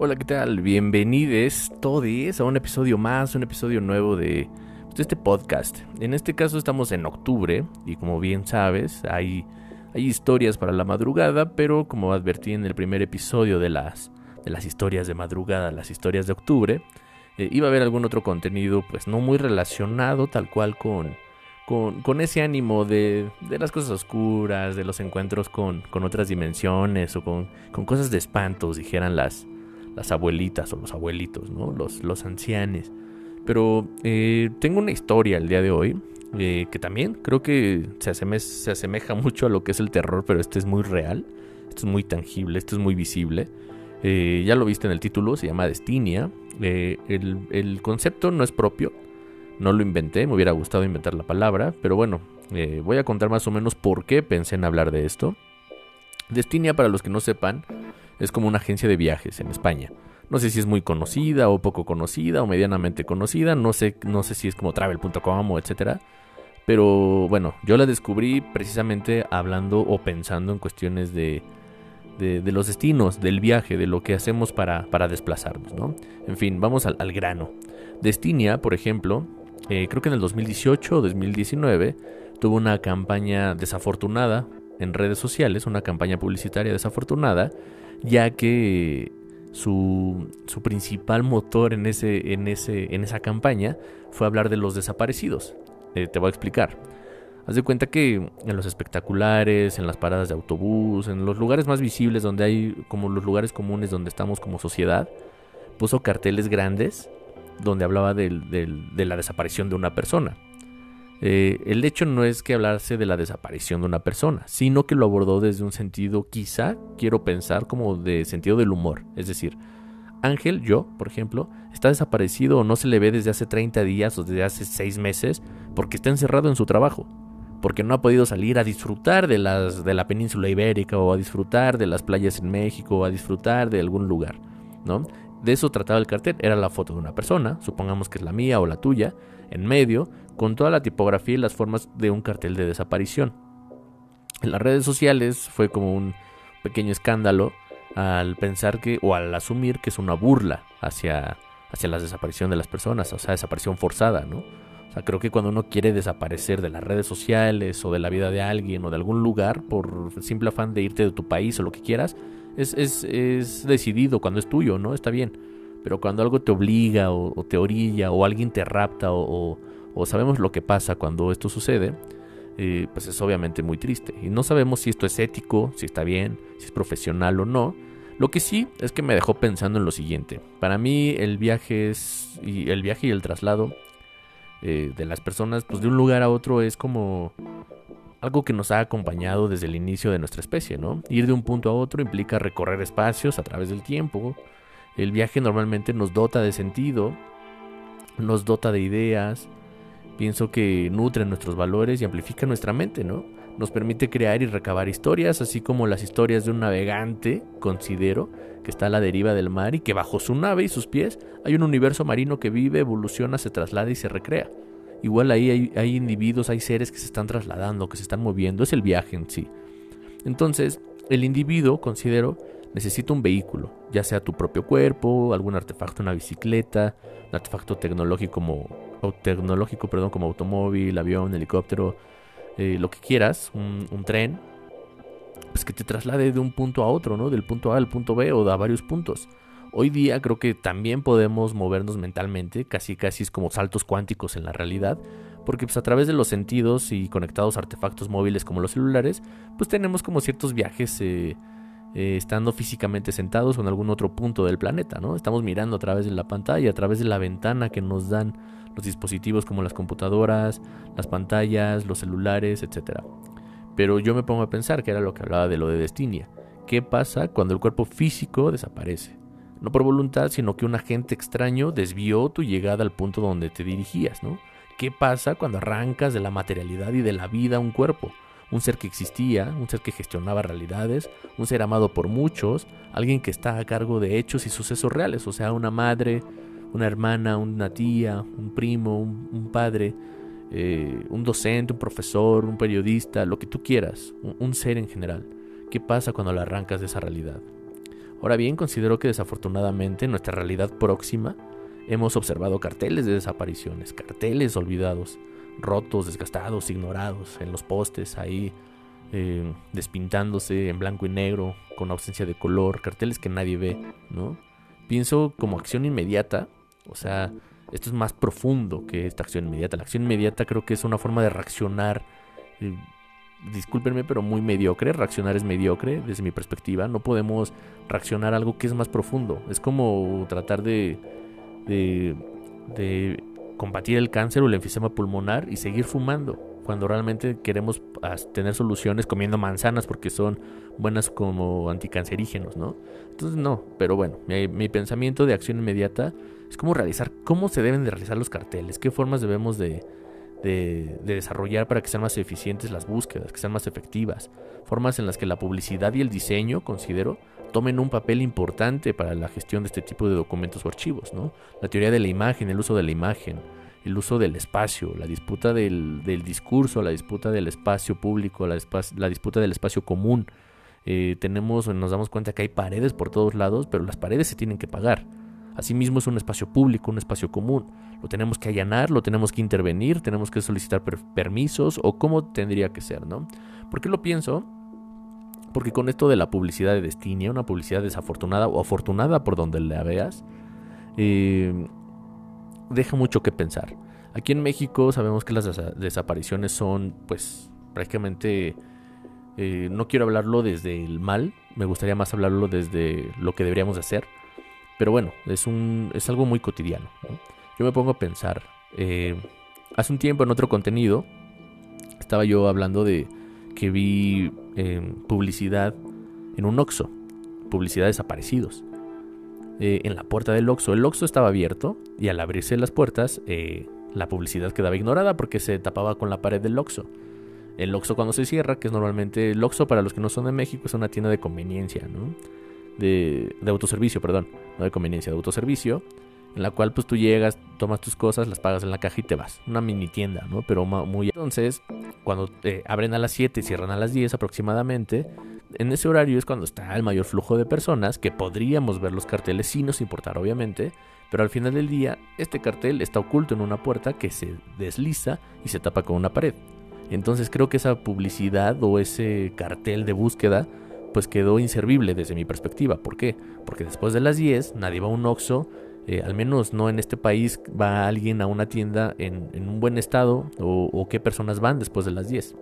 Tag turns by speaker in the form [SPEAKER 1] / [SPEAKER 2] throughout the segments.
[SPEAKER 1] Hola, ¿qué tal? Bienvenidos todos a un episodio más, un episodio nuevo de, de, este podcast. En este caso estamos en octubre y como bien sabes, hay, hay historias para la madrugada, pero como advertí en el primer episodio de las, de las historias de madrugada, las historias de octubre, eh, iba a haber algún otro contenido pues no muy relacionado tal cual con, con, con ese ánimo de, de, las cosas oscuras, de los encuentros con, con otras dimensiones o con, con cosas de espantos, dijeran las las abuelitas o los abuelitos, ¿no? Los, los ancianes. Pero eh, tengo una historia el día de hoy eh, que también creo que se, se asemeja mucho a lo que es el terror, pero este es muy real, esto es muy tangible, esto es muy visible. Eh, ya lo viste en el título, se llama Destinia. El, el, concepto no es propio, no lo inventé, me hubiera gustado inventar la palabra, pero bueno, voy a contar más o menos por qué pensé en hablar de esto. Destinia, para los que no sepan, es como una agencia de viajes en España. No sé si es muy conocida o poco conocida o medianamente conocida. No sé, no sé si es como travel.com o etcétera. Pero bueno, yo la descubrí precisamente hablando o pensando en cuestiones de, de, los destinos, del viaje, de lo que hacemos para, para desplazarnos, ¿no? En fin, vamos al, grano. Destinia, por ejemplo, eh, creo que en el 2018 o 2019 tuvo una campaña desafortunada en redes sociales, una campaña publicitaria desafortunada, ya que su, su principal motor en, ese, en, ese, en esa campaña fue hablar de los desaparecidos. Eh, te voy a explicar. Haz de cuenta que en los espectaculares, en las paradas de autobús, en los lugares más visibles donde hay como los lugares comunes donde estamos como sociedad, puso carteles grandes donde hablaba de la desaparición de una persona. Eh, el hecho no es que hablase de la desaparición de una persona, sino que lo abordó desde un sentido, quizá, quiero pensar, como de sentido del humor. Es decir, Ángel, yo, por ejemplo, está desaparecido o no se le ve desde hace 30 días o desde hace 6 meses porque está encerrado en su trabajo, porque no ha podido salir a disfrutar de, las, de la península ibérica o a disfrutar de las playas en México o a disfrutar de algún lugar, ¿no? De eso trataba el cartel, era la foto de una persona, supongamos que es la mía o la tuya, en medio, con toda la tipografía y las formas de un cartel de desaparición. En las redes sociales fue como un pequeño escándalo al pensar que, o al asumir que es una burla hacia, hacia la desaparición de las personas, o sea, desaparición forzada, ¿no? O sea, creo que cuando uno quiere desaparecer de las redes sociales o de la vida de alguien o de algún lugar por simple afán de irte de tu país o lo que quieras, es, es, es decidido cuando es tuyo, ¿no? Está bien. Pero cuando algo te obliga o, te orilla o alguien te rapta o, o, sabemos lo que pasa cuando esto sucede, pues es obviamente muy triste. Y no sabemos si esto es ético, si está bien, si es profesional o no. Lo que sí es que me dejó pensando en lo siguiente. Para mí el viaje es y el viaje y el traslado eh, de las personas, pues de un lugar a otro es como algo que nos ha acompañado desde el inicio de nuestra especie, ¿no? Ir de un punto a otro implica recorrer espacios a través del tiempo, el viaje normalmente nos dota de sentido, nos dota de ideas, pienso que nutre nuestros valores y amplifica nuestra mente, ¿no? Nos permite crear y recabar historias, así como las historias de un navegante, considero, que está a la deriva del mar y que bajo su nave y sus pies hay un universo marino que vive, evoluciona, se traslada y se recrea. Igual ahí hay, hay individuos, hay seres que se están trasladando, que se están moviendo, es el viaje en sí. Entonces, el individuo, considero, necesita un vehículo, ya sea tu propio cuerpo, algún artefacto, una bicicleta, un artefacto tecnológico como, tecnológico, perdón, como automóvil, avión, helicóptero, eh, lo que quieras, un, tren, pues que te traslade de un punto a otro, ¿no? Del punto A al punto B o a varios puntos. Hoy día creo que también podemos movernos mentalmente, casi casi es como saltos cuánticos en la realidad, porque pues a través de los sentidos y conectados a artefactos móviles como los celulares, pues tenemos como ciertos viajes eh, eh, estando físicamente sentados o en algún otro punto del planeta, ¿no? Estamos mirando a través de la pantalla, a través de la ventana que nos dan los dispositivos como las computadoras, las pantallas, los celulares, etc. Pero yo me pongo a pensar que era lo que hablaba de lo de Destinia. ¿Qué pasa cuando el cuerpo físico desaparece? No por voluntad, sino que un agente extraño desvió tu llegada al punto donde te dirigías, ¿no? ¿Qué pasa cuando arrancas de la materialidad y de la vida un cuerpo? Un ser que existía, un ser que gestionaba realidades, un ser amado por muchos, alguien que está a cargo de hechos y sucesos reales, o sea, una madre, una hermana, una tía, un primo, un, padre, eh, un docente, un profesor, un periodista, lo que tú quieras, un, ser en general. ¿Qué pasa cuando la arrancas de esa realidad? Ahora bien, considero que desafortunadamente en nuestra realidad próxima hemos observado carteles de desapariciones, carteles olvidados, rotos, desgastados, ignorados en los postes, ahí eh, despintándose en blanco y negro, con ausencia de color, carteles que nadie ve, ¿no? Pienso como acción inmediata, o sea, esto es más profundo que esta acción inmediata. La acción inmediata creo que es una forma de reaccionar. Eh, discúlpenme, pero muy mediocre. Reaccionar es mediocre desde mi perspectiva. No podemos reaccionar a algo que es más profundo. Es como tratar de, de, de combatir el cáncer o el enfisema pulmonar y seguir fumando. Cuando realmente queremos tener soluciones comiendo manzanas porque son buenas como anticancerígenos, ¿no? Entonces no, pero bueno, mi, mi pensamiento de acción inmediata es cómo realizar, cómo se deben de realizar los carteles, qué formas debemos de, de, desarrollar para que sean más eficientes las búsquedas, que sean más efectivas, formas en las que la publicidad y el diseño, considero, tomen un papel importante para la gestión de este tipo de documentos o archivos, ¿no? La teoría de la imagen, el uso de la imagen, el uso del espacio, la disputa del, discurso, la disputa del espacio público, la, la disputa del espacio común. Eh, tenemos, nos damos cuenta que hay paredes por todos lados, pero las paredes se tienen que pagar. Asimismo es un espacio público, un espacio común. Lo tenemos que allanar, lo tenemos que intervenir, tenemos que solicitar permisos o cómo tendría que ser, ¿no? ¿Por qué lo pienso? Porque con esto de la publicidad de Destinia, una publicidad desafortunada o afortunada por donde la veas, eh, deja mucho que pensar. Aquí en México sabemos que las desapariciones son, pues, prácticamente... Eh, no quiero hablarlo desde el mal, me gustaría más hablarlo desde lo que deberíamos hacer pero bueno, es, un, es algo muy cotidiano. Yo me pongo a pensar. Eh, hace un tiempo en otro contenido estaba yo hablando de que vi em, publicidad en un Oxxo. Publicidad desaparecidos. Eh, en la puerta del Oxxo. El Oxxo estaba abierto y al abrirse las puertas eh, la publicidad quedaba ignorada porque se tapaba con la pared del Oxxo. El Oxxo cuando se cierra, que es normalmente el Oxxo para los que no son de México, es una tienda de conveniencia, ¿no? de, autoservicio, perdón, no de conveniencia, de autoservicio, en la cual pues tú llegas, tomas tus cosas, las pagas en la caja y te vas. Una mini tienda, ¿no? Pero muy... Entonces, cuando eh, abren a las 7 y cierran a las 10 aproximadamente, en ese horario es cuando está el mayor flujo de personas, que podríamos ver los carteles sin nos importar obviamente, pero al final del día este cartel está oculto en una puerta que se desliza y se tapa con una pared. Entonces creo que esa publicidad o ese cartel de búsqueda pues quedó inservible desde mi perspectiva. ¿Por qué? Porque después de las 10 nadie va a un Oxxo, eh, al menos no en este país va alguien a una tienda en, un buen estado o, qué personas van después de las 10.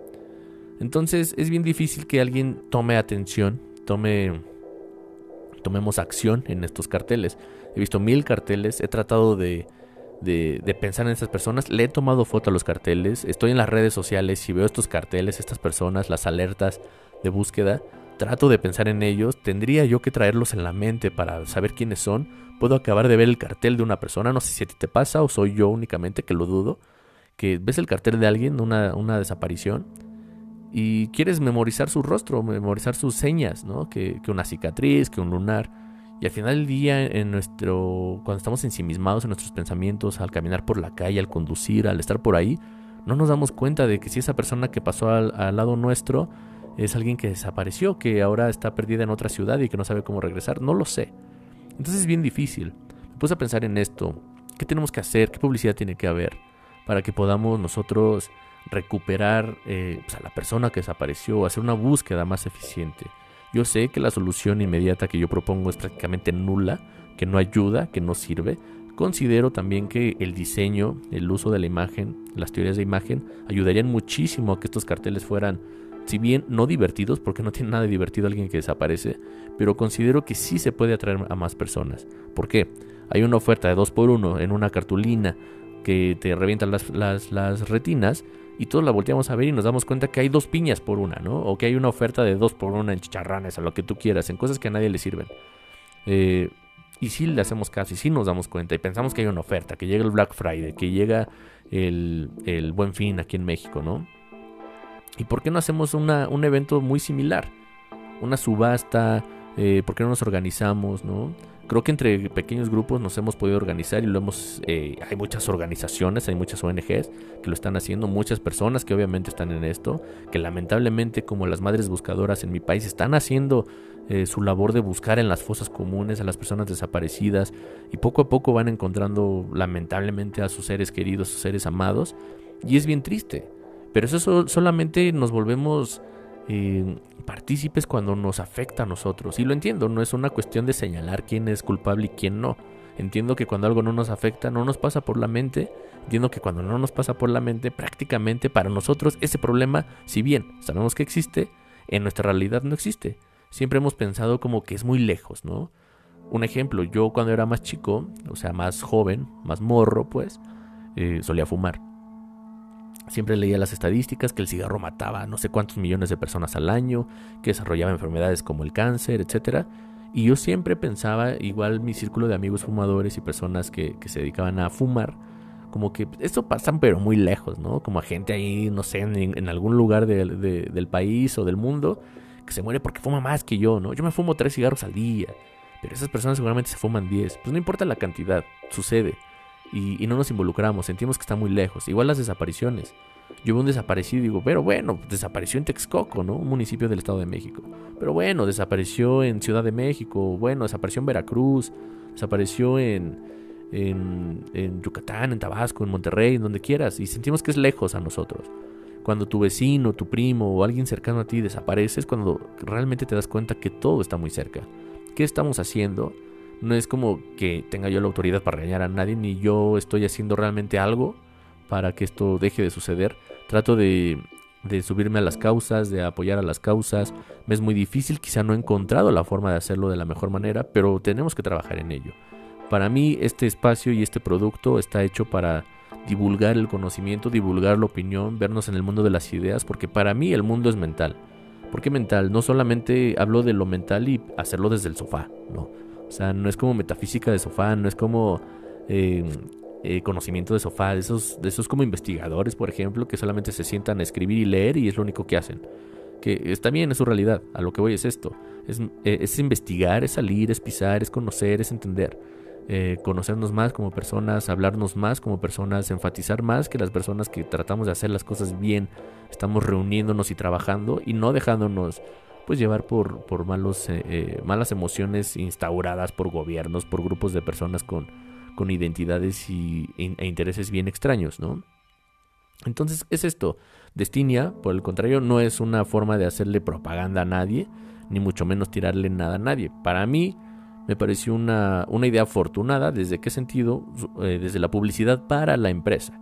[SPEAKER 1] Entonces es bien difícil que alguien tome atención, tome, tomemos acción en estos carteles. He visto mil carteles, he tratado de, de, pensar en estas personas. Le he tomado foto a los carteles. Estoy en las redes sociales y veo estos carteles, estas personas, las alertas de búsqueda trato de pensar en ellos, tendría yo que traerlos en la mente para saber quiénes son. Puedo acabar de ver el cartel de una persona, no sé si a ti te pasa o soy yo únicamente que lo dudo, que ves el cartel de alguien, una, una desaparición, y quieres memorizar su rostro, memorizar sus señas, ¿no? Que, que, una cicatriz, que un lunar. Y al final del día, en nuestro, cuando estamos ensimismados en nuestros pensamientos, al caminar por la calle, al conducir, al estar por ahí, no nos damos cuenta de que si esa persona que pasó al, al lado nuestro es alguien que desapareció, que ahora está perdida en otra ciudad y que no sabe cómo regresar. No lo sé. Entonces es bien difícil. Me puse a pensar en esto. ¿Qué tenemos que hacer? ¿Qué publicidad tiene que haber para que podamos nosotros recuperar eh, pues, a la persona que desapareció, hacer una búsqueda más eficiente? Yo sé que la solución inmediata que yo propongo es prácticamente nula, que no ayuda, que no sirve. Considero también que el diseño, el uso de la imagen, las teorías de imagen, ayudarían muchísimo a que estos carteles fueran si bien no divertidos, porque no tiene nada de divertido alguien que desaparece, pero considero que sí se puede atraer a más personas. ¿Por qué? Hay una oferta de 2x1 en una cartulina que te revientan las, las, retinas y todos la volteamos a ver y nos damos cuenta que hay dos piñas por una, ¿no? O que hay una oferta de 2 por 1 en chicharranes, a lo que tú quieras, en cosas que a nadie le sirven. Eh, y sí le hacemos caso y sí nos damos cuenta y pensamos que hay una oferta, que llega el Black Friday, que llega el, el Buen Fin aquí en México, ¿no? ¿Y por qué no hacemos una, un evento muy similar? Una subasta, Eh, ¿Por qué no nos organizamos, no? Creo que entre pequeños grupos nos hemos podido organizar y lo hemos... Eh, hay muchas organizaciones, hay muchas ONGs que lo están haciendo, muchas personas que obviamente están en esto, que lamentablemente como las madres buscadoras en mi país están haciendo eh, su labor de buscar en las fosas comunes a las personas desaparecidas y poco a poco van encontrando lamentablemente a sus seres queridos, sus seres amados y es bien triste. Pero eso solamente nos volvemos eh, partícipes cuando nos afecta a nosotros. Y lo entiendo, no es una cuestión de señalar quién es culpable y quién no. Entiendo que cuando algo no nos afecta, no nos pasa por la mente. Entiendo que cuando no nos pasa por la mente, prácticamente para nosotros ese problema, si bien sabemos que existe, en nuestra realidad no existe. Siempre hemos pensado como que es muy lejos, ¿no? Un ejemplo, yo cuando era más chico, o sea, más joven, más morro, pues, eh, solía fumar. Siempre leía las estadísticas que el cigarro mataba no sé cuántos millones de personas al año, que desarrollaba enfermedades como el cáncer, etc. Y yo siempre pensaba, igual mi círculo de amigos fumadores y personas que, se dedicaban a fumar, como que esto pasa pero muy lejos, ¿no? Como a gente ahí, no sé, en, algún lugar del país o del mundo que se muere porque fuma más que yo, ¿no? Yo me fumo tres cigarros al día, pero esas personas seguramente se fuman diez. Pues no importa la cantidad, sucede y, no nos involucramos, sentimos que está muy lejos. Igual las desapariciones. Yo veo un desaparecido y digo, pero bueno, desapareció en Texcoco, ¿no? Un municipio del Estado de México. Pero bueno, desapareció en Ciudad de México, bueno, desapareció en Veracruz, desapareció en, en, en Yucatán, en Tabasco, en Monterrey, en donde quieras. Y sentimos que es lejos a nosotros. Cuando tu vecino, tu primo o alguien cercano a ti desaparece es cuando realmente te das cuenta que todo está muy cerca. ¿Qué estamos haciendo? No es como que tenga yo la autoridad para regañar a nadie, ni yo estoy haciendo realmente algo para que esto deje de suceder. Trato de, subirme a las causas, de apoyar a las causas. Me es muy difícil, quizá no he encontrado la forma de hacerlo de la mejor manera, pero tenemos que trabajar en ello. Para mí este espacio y este producto está hecho para divulgar el conocimiento, divulgar la opinión, vernos en el mundo de las ideas, porque para mí el mundo es mental. ¿Por qué mental? No solamente hablo de lo mental y hacerlo desde el sofá, no o sea, no es como metafísica de sofá, no es como eh, eh, conocimiento de sofá, de esos, de esos como investigadores, por ejemplo, que solamente se sientan a escribir y leer y es lo único que hacen. Que está bien, es su realidad. A lo que voy es esto. Es, eh, es investigar, es salir, es pisar, es conocer, es entender. conocernos más como personas, hablarnos más como personas, enfatizar más que las personas que tratamos de hacer las cosas bien, estamos reuniéndonos y trabajando y no dejándonos pues llevar por, por malos, eh, eh, malas emociones instauradas por gobiernos, por grupos de personas con, con identidades y, e intereses bien extraños, ¿no? Entonces es esto, Destinia, por el contrario, no es una forma de hacerle propaganda a nadie, ni mucho menos tirarle nada a nadie. Para mí me pareció una, una idea afortunada, ¿desde qué sentido? Eh, desde la publicidad para la empresa.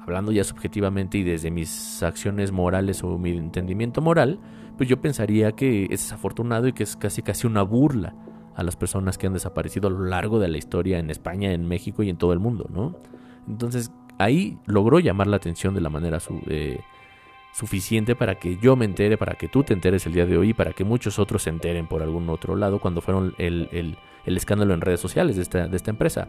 [SPEAKER 1] Hablando ya subjetivamente y desde mis acciones morales o mi entendimiento moral, pues yo pensaría que es desafortunado y que es casi casi una burla a las personas que han desaparecido a lo largo de la historia en España, en México y en todo el mundo, ¿no? Entonces ahí logró llamar la atención de la manera eh, suficiente para que yo me entere, para que tú te enteres el día de hoy y para que muchos otros se enteren por algún otro lado cuando fueron el, el, escándalo en redes sociales de esta, de esta empresa.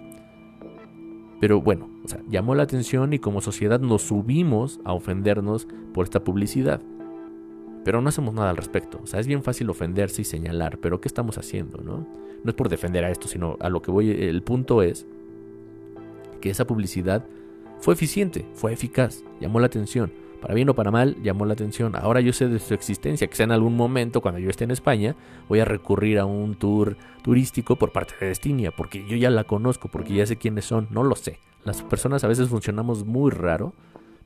[SPEAKER 1] Pero bueno, o sea, llamó la atención y como sociedad nos subimos a ofendernos por esta publicidad. Pero no hacemos nada al respecto. O sea, es bien fácil ofenderse y señalar, pero ¿qué estamos haciendo, no? No es por defender a esto, sino a lo que voy. El punto es que esa publicidad fue eficiente, fue eficaz, llamó la atención. Para bien o para mal, llamó la atención. Ahora yo sé de su existencia, sea en algún momento, cuando yo esté en España, voy a recurrir a un tour turístico por parte de Destinia, porque yo ya la conozco, porque ya sé quiénes son, no lo sé. Las personas a veces funcionamos muy raro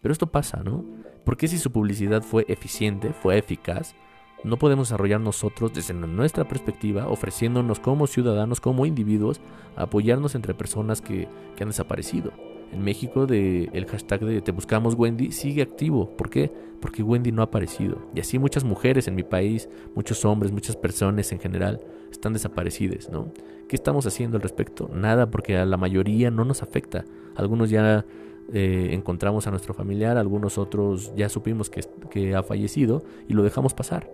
[SPEAKER 1] pero esto pasa, ¿no? Porque si su publicidad fue eficiente, fue eficaz, no podemos desarrollar nosotros desde nuestra perspectiva, ofreciéndonos como ciudadanos, como individuos, apoyarnos entre personas que, han desaparecido. En México el hashtag de Te Buscamos Wendy sigue activo. ¿Por qué? Porque Wendy no ha aparecido. Y así muchas mujeres en mi país, muchos hombres, muchas personas en general están desaparecidas, ¿no? ¿Qué estamos haciendo al respecto? Nada, porque a la mayoría no nos afecta. Algunos ya eh, encontramos a nuestro familiar, algunos otros ya supimos que, que ha fallecido y lo dejamos pasar.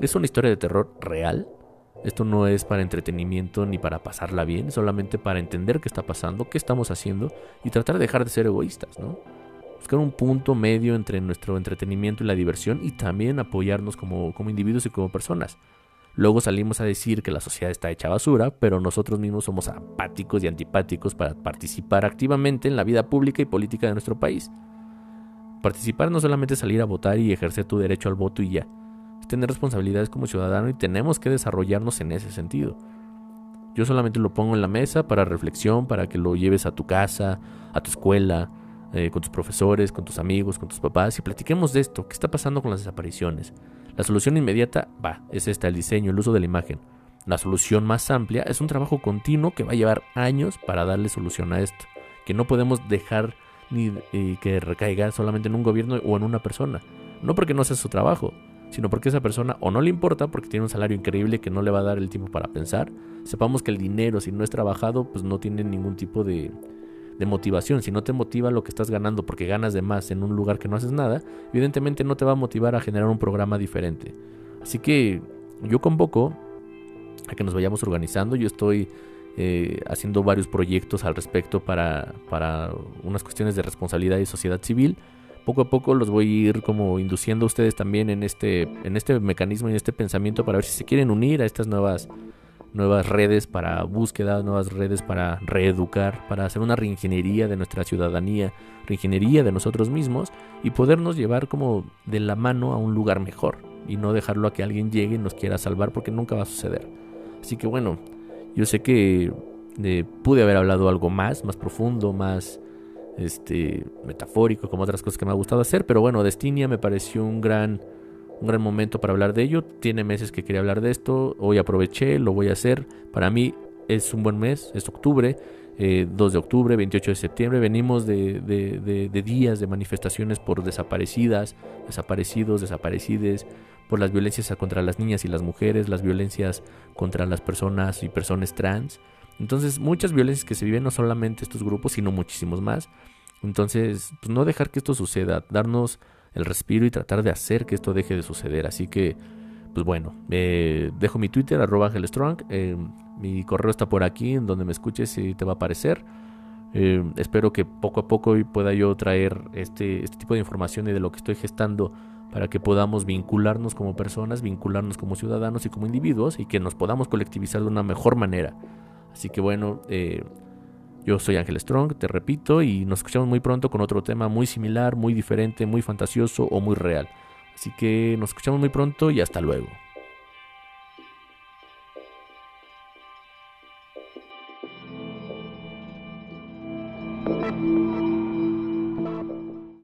[SPEAKER 1] Es una historia de terror real. Esto no es para entretenimiento ni para pasarla bien, solamente para entender qué está pasando, qué estamos haciendo y tratar de dejar de ser egoístas, ¿no? Buscar un punto medio entre nuestro entretenimiento y la diversión y también apoyarnos como, como individuos y como personas. Luego salimos a decir que la sociedad está hecha basura, pero nosotros mismos somos apáticos y antipáticos para participar activamente en la vida pública y política de nuestro país. Participar no solamente es salir a votar y ejercer tu derecho al voto y ya, es tener responsabilidades como ciudadano y tenemos que desarrollarnos en ese sentido. Yo solamente lo pongo en la mesa para reflexión, para que lo lleves a tu casa, a tu escuela, eh, con tus profesores, con tus amigos, con tus papás y platiquemos de esto. ¿Qué está pasando con las desapariciones? La solución inmediata, va, es esta, el diseño, el uso de la imagen. La solución más amplia es un trabajo continuo que va a llevar años para darle solución a esto. Que no podemos dejar ni eh, que recaiga solamente en un gobierno o en una persona. No porque no sea su trabajo, sino porque esa persona o no le importa porque tiene un salario increíble que no le va a dar el tiempo para pensar. Sepamos que el dinero, si no es trabajado, pues no tiene ningún tipo de, de motivación. Si no te motiva lo que estás ganando porque ganas de más en un lugar que no haces nada, evidentemente no te va a motivar a generar un programa diferente. Así que yo convoco a que nos vayamos organizando. Yo estoy eh, haciendo varios proyectos al respecto para, para unas cuestiones de responsabilidad y sociedad civil poco a poco los voy a ir como induciendo a ustedes también en este, en este mecanismo y en este pensamiento para ver si se quieren unir a estas nuevas, nuevas redes para búsqueda, nuevas redes para reeducar, para hacer una reingeniería de nuestra ciudadanía, reingeniería de nosotros mismos y podernos llevar como de la mano a un lugar mejor y no dejarlo a que alguien llegue y nos quiera salvar porque nunca va a suceder. Así que bueno, yo sé que eh, pude haber hablado algo más, más profundo, más este, metafórico, como otras cosas que me ha gustado hacer. Pero bueno, Destinia me pareció un gran, un gran momento para hablar de ello. Tiene meses que quería hablar de esto. Hoy aproveché, lo voy a hacer. Para mí es un buen mes, es octubre. 2 eh, de octubre, 28 de septiembre, venimos de, de, días de manifestaciones por desaparecidas, desaparecidos, desaparecides, por las violencias contra las niñas y las mujeres, las violencias contra las personas y personas trans. Entonces, muchas violencias que se viven no solamente estos grupos, sino muchísimos más. Entonces, pues no dejar que esto suceda, darnos el respiro y tratar de hacer que esto deje de suceder. Así que, pues bueno, eh, dejo mi Twitter, arroba AngelStrong. Eh, mi correo está por aquí, en donde me escuches y te va a aparecer. Eh, espero que poco a poco pueda yo traer este, este tipo de información y de lo que estoy gestando para que podamos vincularnos como personas, vincularnos como ciudadanos y como individuos y que nos podamos colectivizar de una mejor manera. Así que bueno, eh, yo soy Ángel Strong, te repito, y nos escuchamos muy pronto con otro tema muy similar, muy diferente, muy fantasioso o muy real. Así que nos escuchamos muy pronto y hasta luego.